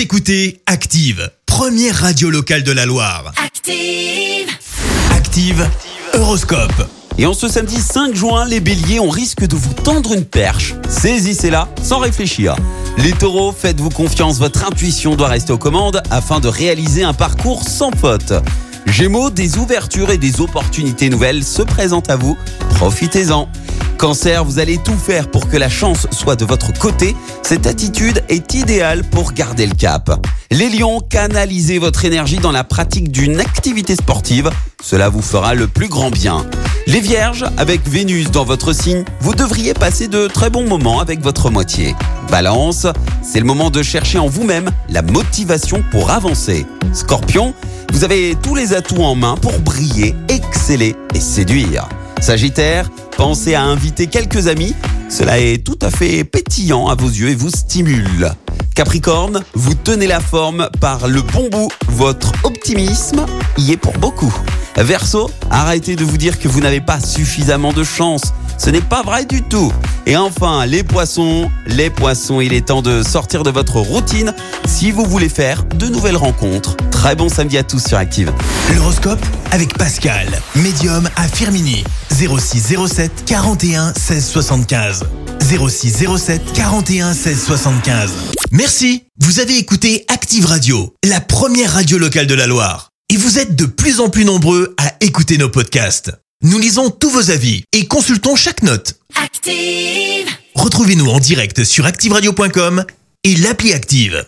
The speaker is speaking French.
Vous écoutez Active, première radio locale de la Loire. Active. Active, Horoscope. Et en ce samedi 5 juin, les béliers, on risque de vous tendre une perche. Saisissez-la sans réfléchir. Les taureaux, faites-vous confiance, votre intuition doit rester aux commandes afin de réaliser un parcours sans faute. Gémeaux, des ouvertures et des opportunités nouvelles se présentent à vous. Profitez-en. Cancer, vous allez tout faire pour que la chance soit de votre côté. Cette attitude est idéale pour garder le cap. Les lions, canalisez votre énergie dans la pratique d'une activité sportive. Cela vous fera le plus grand bien. Les vierges, avec Vénus dans votre signe, vous devriez passer de très bons moments avec votre moitié. Balance, c'est le moment de chercher en vous-même la motivation pour avancer. Scorpion, vous avez tous les atouts en main pour briller, exceller et séduire. Sagittaire, pensez à inviter quelques amis. Cela est tout à fait pétillant à vos yeux et vous stimule. Capricorne, vous tenez la forme par le bon bout. Votre optimisme y est pour beaucoup. Verseau, arrêtez de vous dire que vous n'avez pas suffisamment de chance. Ce n'est pas vrai du tout. Et enfin, les poissons, les poissons, il est temps de sortir de votre routine si vous voulez faire de nouvelles rencontres. Très bon samedi à tous sur Active. L'horoscope avec Pascal, médium à Firmini. 0607 41 16 75. 0607 41 16 75. Merci, vous avez écouté Active Radio, la première radio locale de la Loire. Et vous êtes de plus en plus nombreux à écouter nos podcasts. Nous lisons tous vos avis et consultons chaque note. Active. Retrouvez-nous en direct sur activeradio.com et l'appli Active.